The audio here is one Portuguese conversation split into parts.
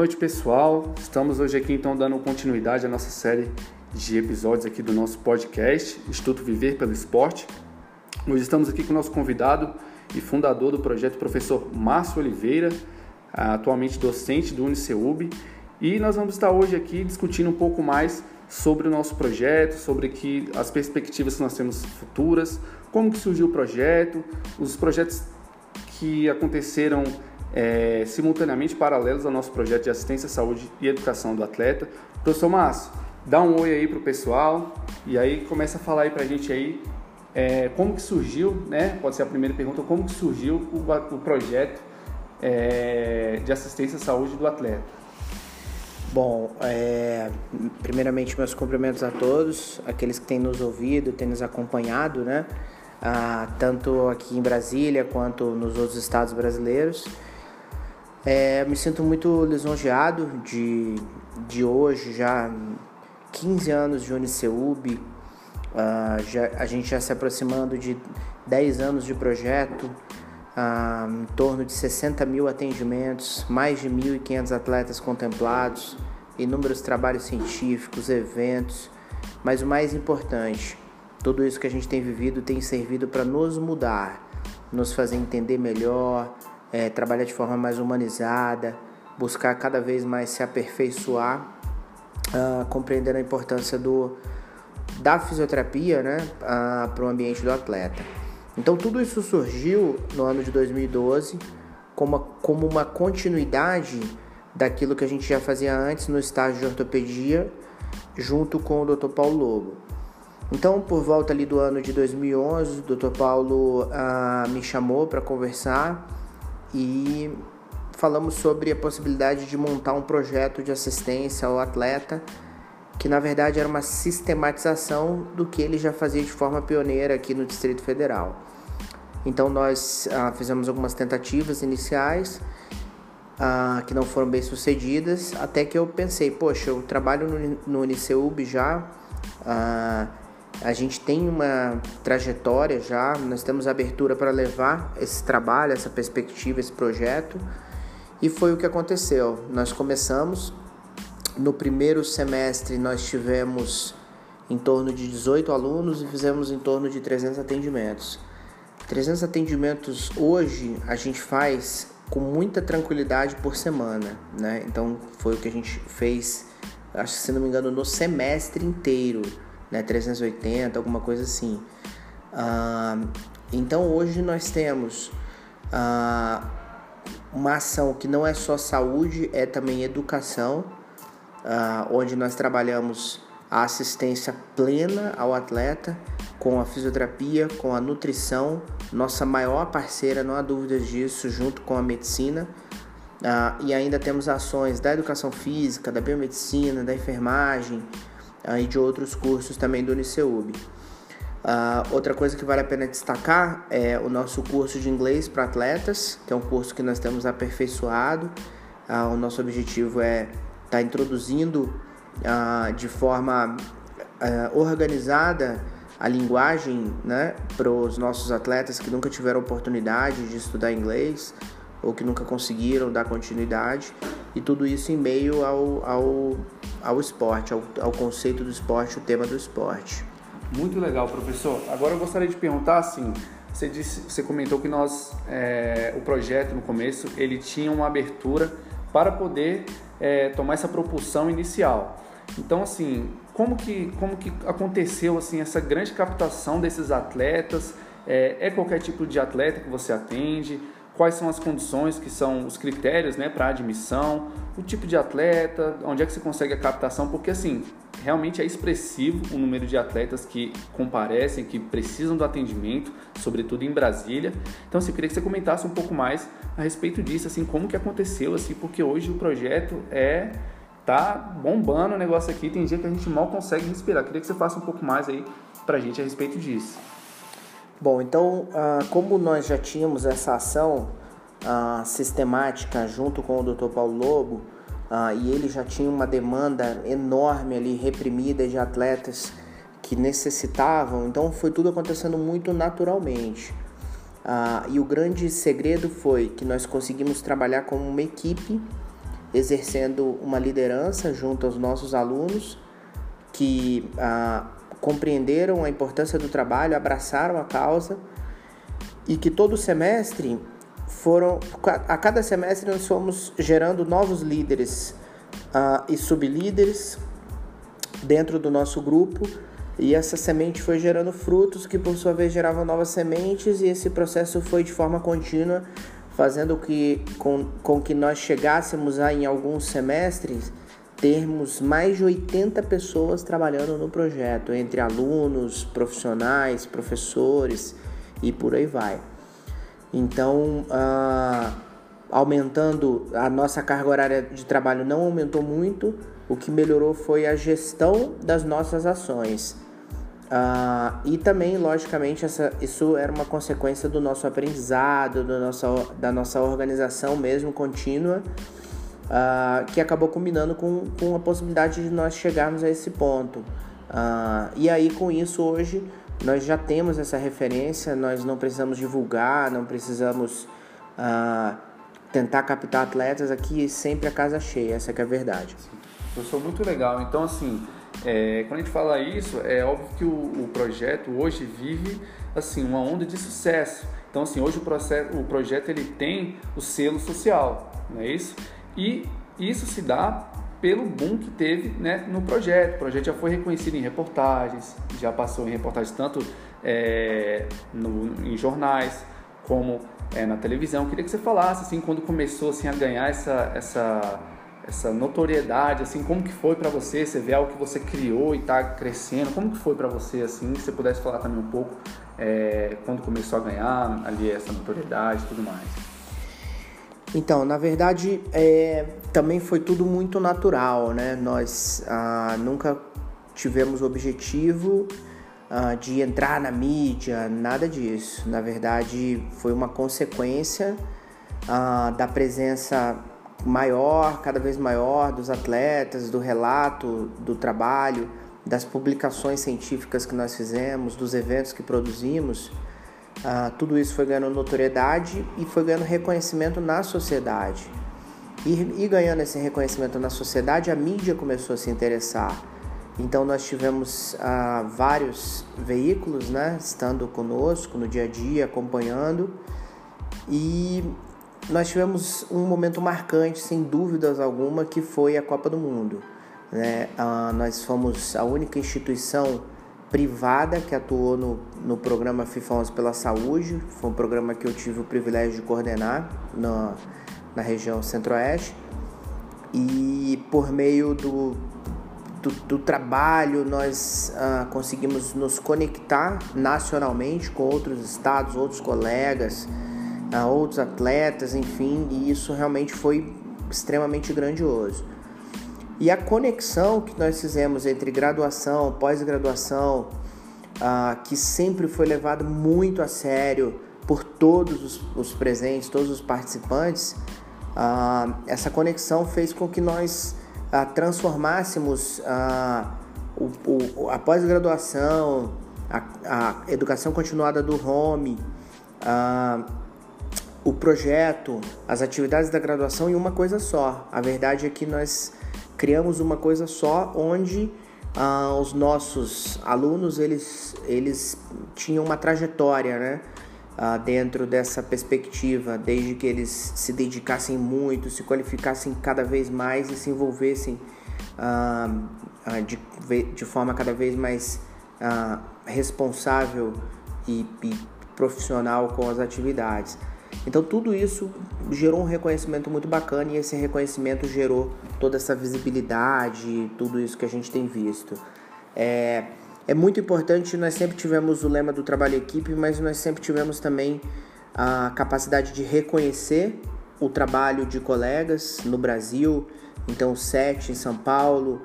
noite, pessoal. Estamos hoje aqui então dando continuidade à nossa série de episódios aqui do nosso podcast Instituto Viver pelo Esporte. Hoje estamos aqui com o nosso convidado e fundador do projeto, professor Márcio Oliveira, atualmente docente do UniceuB, e nós vamos estar hoje aqui discutindo um pouco mais sobre o nosso projeto, sobre que as perspectivas que nós temos futuras, como que surgiu o projeto, os projetos que aconteceram é, simultaneamente paralelos ao nosso projeto de assistência, saúde e educação do atleta. Professor Márcio, dá um oi aí pro pessoal e aí começa a falar aí pra gente aí é, como que surgiu, né? Pode ser a primeira pergunta, como que surgiu o, o projeto é, de assistência à saúde do atleta? Bom, é, primeiramente meus cumprimentos a todos, aqueles que têm nos ouvido, têm nos acompanhado, né? Ah, tanto aqui em Brasília quanto nos outros estados brasileiros. É, me sinto muito lisonjeado de, de hoje, já 15 anos de Uniceub, uh, já, a gente já se aproximando de 10 anos de projeto, uh, em torno de 60 mil atendimentos, mais de 1.500 atletas contemplados, inúmeros trabalhos científicos, eventos, mas o mais importante, tudo isso que a gente tem vivido tem servido para nos mudar, nos fazer entender melhor, é, trabalhar de forma mais humanizada, buscar cada vez mais se aperfeiçoar, uh, compreendendo a importância do, da fisioterapia né, uh, para o ambiente do atleta. Então, tudo isso surgiu no ano de 2012 como uma, como uma continuidade daquilo que a gente já fazia antes no estágio de ortopedia, junto com o Dr. Paulo Lobo. Então, por volta ali do ano de 2011, o Dr. Paulo uh, me chamou para conversar e falamos sobre a possibilidade de montar um projeto de assistência ao atleta, que na verdade era uma sistematização do que ele já fazia de forma pioneira aqui no Distrito Federal. Então nós ah, fizemos algumas tentativas iniciais ah, que não foram bem sucedidas, até que eu pensei, poxa, eu trabalho no, no Uniceub já, ah, a gente tem uma trajetória já, nós temos abertura para levar esse trabalho, essa perspectiva, esse projeto. E foi o que aconteceu. Nós começamos no primeiro semestre nós tivemos em torno de 18 alunos e fizemos em torno de 300 atendimentos. 300 atendimentos hoje a gente faz com muita tranquilidade por semana, né? Então foi o que a gente fez, acho que se não me engano, no semestre inteiro né, 380, alguma coisa assim. Ah, então hoje nós temos ah, uma ação que não é só saúde, é também educação, ah, onde nós trabalhamos a assistência plena ao atleta com a fisioterapia, com a nutrição, nossa maior parceira, não há dúvidas disso, junto com a medicina. Uh, e ainda temos ações da educação física, da biomedicina, da enfermagem, e de outros cursos também do Uniceub. Uh, outra coisa que vale a pena destacar é o nosso curso de inglês para atletas, que é um curso que nós temos aperfeiçoado. Uh, o nosso objetivo é estar tá introduzindo uh, de forma organizada a linguagem né, para os nossos atletas que nunca tiveram oportunidade de estudar inglês ou que nunca conseguiram dar continuidade, e tudo isso em meio ao, ao ao esporte, ao, ao conceito do esporte, o tema do esporte. Muito legal, professor. Agora eu gostaria de perguntar assim, você disse, você comentou que nós, é, o projeto no começo, ele tinha uma abertura para poder é, tomar essa propulsão inicial. Então, assim, como que, como que aconteceu assim essa grande captação desses atletas? É, é qualquer tipo de atleta que você atende? Quais são as condições, que são os critérios né, para admissão, o tipo de atleta, onde é que você consegue a captação, porque assim, realmente é expressivo o número de atletas que comparecem, que precisam do atendimento, sobretudo em Brasília. Então, assim, eu queria que você comentasse um pouco mais a respeito disso, assim, como que aconteceu, assim, porque hoje o projeto é tá bombando o negócio aqui, tem dia que a gente mal consegue respirar. Eu queria que você faça um pouco mais aí pra gente a respeito disso. Bom, então, ah, como nós já tínhamos essa ação ah, sistemática junto com o Dr. Paulo Lobo, ah, e ele já tinha uma demanda enorme ali, reprimida de atletas que necessitavam, então foi tudo acontecendo muito naturalmente. e o grande segredo foi que nós conseguimos trabalhar como uma equipe exercendo uma liderança junto aos nossos alunos que compreenderam a importância do trabalho, abraçaram a causa e que todo semestre foram a cada semestre nós fomos gerando novos líderes uh, e sublíderes dentro do nosso grupo. E essa semente foi gerando frutos que por sua vez geravam novas sementes e esse processo foi de forma contínua fazendo que com, com que nós chegássemos a em alguns semestres termos mais de 80 pessoas trabalhando no projeto, entre alunos, profissionais, professores e por aí vai. Então, ah, aumentando a nossa carga horária de trabalho não aumentou muito, o que melhorou foi a gestão das nossas ações. Ah, e também, logicamente, essa, isso era uma consequência do nosso aprendizado, do nossa, da nossa organização mesmo contínua uh, que acabou combinando com, com a possibilidade de nós chegarmos a esse ponto. Uh, e aí, com isso, hoje nós já temos essa referência, nós não precisamos divulgar, não precisamos uh, tentar captar atletas aqui, sempre a casa cheia, essa é a verdade. Eu sou muito legal, então assim, é, quando a gente fala isso, é óbvio que o, o, projeto hoje vive assim uma onda de sucesso. Então assim, hoje o, processo, o projeto ele tem o selo social, não é isso? E isso se dá pelo boom que teve né, no projeto. O projeto já foi reconhecido em reportagens, já passou em reportagens tanto é, no, em jornais como é, na televisão. Queria que você falasse assim quando começou assim a ganhar essa essa essa notoriedade, assim como que foi para você? Você vê algo que você criou e está crescendo. Como que foi para você assim? Se você pudesse falar também um pouco é, quando começou a ganhar ali essa notoriedade e tudo mais. Então, na verdade, é, também foi tudo muito natural, né? Nós ah, nunca tivemos o objetivo ah, de entrar na mídia, nada disso. Na verdade, foi uma consequência ah, da presença maior, cada vez maior, dos atletas, do relato do trabalho, das publicações científicas que nós fizemos, dos eventos que produzimos. Uh, tudo isso foi ganhando notoriedade e foi ganhando reconhecimento na sociedade. E, e, ganhando esse reconhecimento na sociedade, a mídia começou a se interessar. Então nós tivemos uh, vários veículos, né, estando conosco no dia a dia, acompanhando. E nós tivemos um momento marcante, sem dúvidas alguma, que foi a Copa do Mundo. Né? Uh, nós fomos a única instituição privada que atuou no, no programa FIFA 11 pela Saúde. Foi um programa que eu tive o privilégio de coordenar na, na região centro-oeste. E por meio do, do, do trabalho, nós ah, conseguimos nos conectar nacionalmente com outros estados, outros colegas, ah, outros atletas, enfim, e isso realmente foi extremamente grandioso. E a conexão que nós fizemos entre graduação, pós-graduação, uh, que sempre foi levado muito a sério por todos os, os presentes, todos os participantes, uh, essa conexão fez com que nós uh, transformássemos o, o, a pós-graduação, a, a, educação continuada do home, o projeto, as atividades da graduação em uma coisa só. A verdade é que nós criamos uma coisa só onde ah, os nossos alunos eles, eles tinham uma trajetória né, ah, dentro dessa perspectiva, desde que eles se dedicassem muito, se qualificassem cada vez mais e se envolvessem ah, ah de, de forma cada vez mais ah, responsável e, e profissional com as atividades. Então tudo isso gerou um reconhecimento muito bacana e esse reconhecimento gerou toda essa visibilidade, tudo isso que a gente tem visto. É, é muito importante, nós sempre tivemos o lema do trabalho equipe, mas nós sempre tivemos também a capacidade de reconhecer o trabalho de colegas no Brasil, então o SET em São Paulo,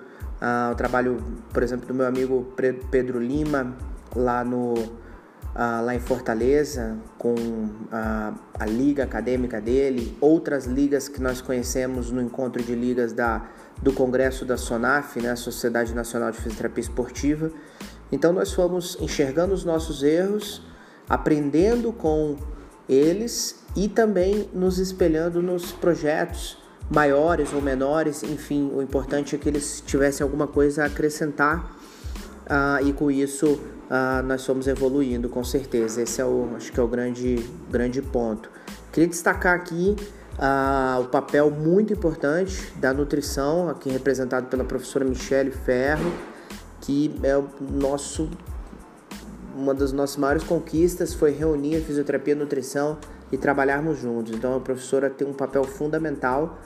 o trabalho, por exemplo, do meu amigo Pedro Lima lá no ah, lá em Fortaleza, com a, a liga acadêmica dele, outras ligas que nós conhecemos no encontro de ligas da, do Congresso da SONAF, né, Sociedade Nacional de Fisioterapia Esportiva. Então nós fomos enxergando os nossos erros, aprendendo com eles e também nos espelhando nos projetos maiores ou menores, enfim, o importante é que eles tivessem alguma coisa a acrescentar uh, e com isso uh, nós fomos evoluindo, com certeza. Esse é o, acho que é o grande, grande ponto. Queria destacar aqui uh, o papel muito importante da nutrição, aqui representado pela professora Michele Ferro, que é o nosso uma das nossas maiores conquistas foi reunir a fisioterapia e a nutrição e trabalharmos juntos. Então a professora tem um papel fundamental.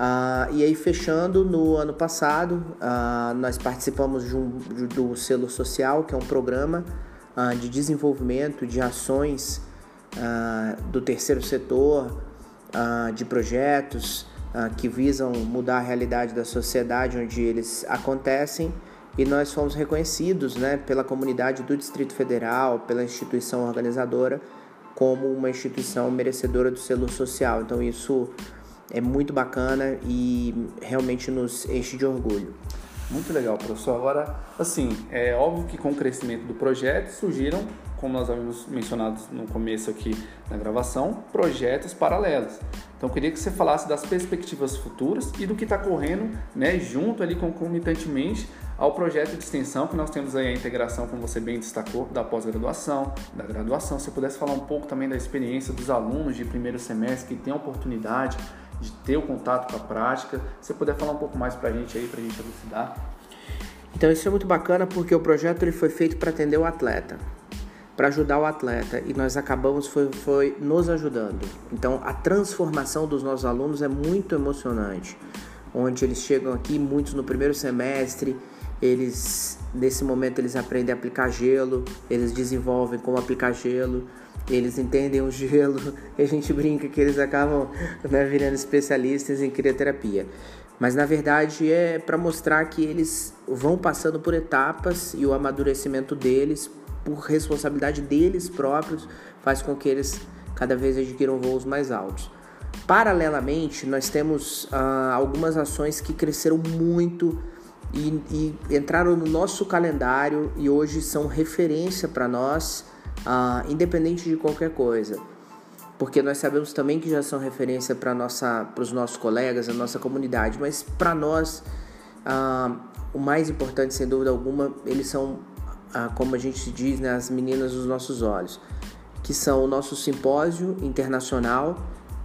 Uh, e aí fechando no ano passado, uh, nós participamos um, do Selo Social, que é um programa uh, de desenvolvimento de ações do terceiro setor, de projetos que visam mudar a realidade da sociedade onde eles acontecem e nós fomos reconhecidos né, pela comunidade do Distrito Federal, pela instituição organizadora, como uma instituição merecedora do selo social. Então isso é muito bacana e realmente nos enche de orgulho. Muito legal, professor. Agora, assim, é óbvio que com o crescimento do projeto surgiram, como nós havíamos mencionado no começo aqui na gravação, projetos paralelos. Então, eu queria que você falasse das perspectivas futuras e do que está correndo, né, junto ali concomitantemente ao projeto de extensão que nós temos aí a integração, como você bem destacou, da pós-graduação, da graduação. Se você pudesse falar um pouco também da experiência dos alunos de primeiro semestre que têm a oportunidade de ter o contato com a prática, se você puder falar um pouco mais para a gente aí, para a gente elucidar. Então isso é muito bacana porque o projeto ele foi feito para atender o atleta, para ajudar o atleta e nós acabamos foi, foi nos ajudando. Então a transformação dos nossos alunos é muito emocionante, onde eles chegam aqui muitos no primeiro semestre eles nesse momento eles aprendem a aplicar gelo, eles desenvolvem como aplicar gelo, eles entendem o gelo, e a gente brinca que eles acabam né, virando especialistas em crioterapia. Mas na verdade é para mostrar que eles vão passando por etapas e o amadurecimento deles, por responsabilidade deles próprios, faz com que eles cada vez adquiram voos mais altos. Paralelamente, nós temos ah, algumas ações que cresceram muito e, e entraram no nosso calendário e hoje são referência para nós, uh, independente de qualquer coisa. Porque nós sabemos também que já são referência para os nossos colegas, a nossa comunidade, mas para nós, uh, o mais importante, sem dúvida alguma, eles são, uh, como a gente diz, né, as meninas dos nossos olhos, que são o nosso simpósio internacional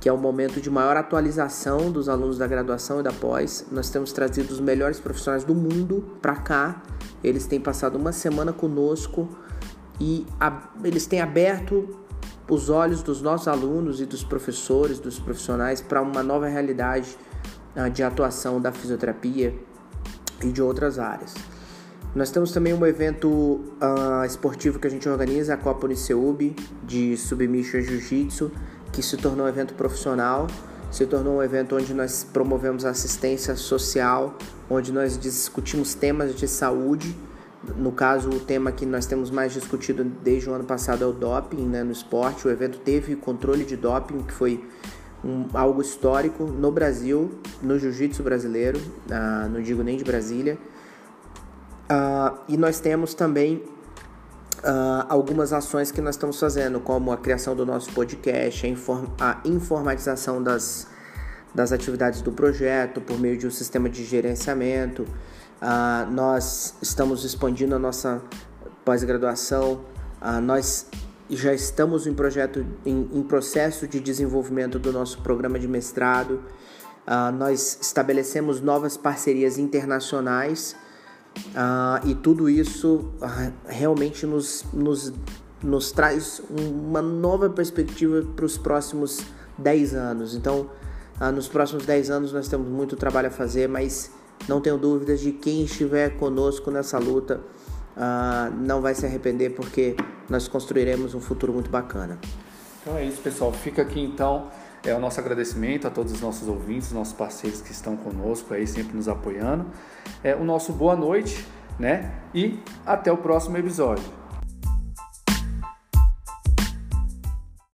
que é o momento de maior atualização dos alunos da graduação e da pós. Nós temos trazido os melhores profissionais do mundo para cá. Eles têm passado uma semana conosco e a, eles têm aberto os olhos dos nossos alunos e dos professores, dos profissionais para uma nova realidade uh, de atuação da fisioterapia e de outras áreas. Nós temos também um evento uh, esportivo que a gente organiza, a Copa Uniceub, de Submission Jiu-Jitsu, que se tornou um evento profissional, se tornou um evento onde nós promovemos assistência social, onde nós discutimos temas de saúde. No caso, o tema que nós temos mais discutido desde o ano passado é o doping né, no esporte. O evento teve controle de doping, que foi um, algo histórico no Brasil, no jiu-jitsu brasileiro, uh, não digo nem de Brasília. Uh, e nós temos também uh, algumas ações que nós estamos fazendo, como a criação do nosso podcast, a, inform a informatização das, das atividades do projeto por meio de um sistema de gerenciamento. Uh, nós estamos expandindo a nossa pós-graduação. Uh, nós já estamos em projeto em, em, processo de desenvolvimento do nosso programa de mestrado. Uh, nós estabelecemos novas parcerias internacionais Uh, e tudo isso uh, realmente nos, nos, nos traz uma nova perspectiva para os próximos 10 anos. Então, uh, nos próximos 10 anos nós temos muito trabalho a fazer, mas não tenho dúvidas de quem estiver conosco nessa luta não vai se arrepender porque nós construiremos um futuro muito bacana. Então é isso, pessoal. Fica aqui então é o nosso agradecimento a todos os nossos ouvintes, nossos parceiros que estão conosco aí, sempre nos apoiando. É o nosso boa noite, né? E até o próximo episódio.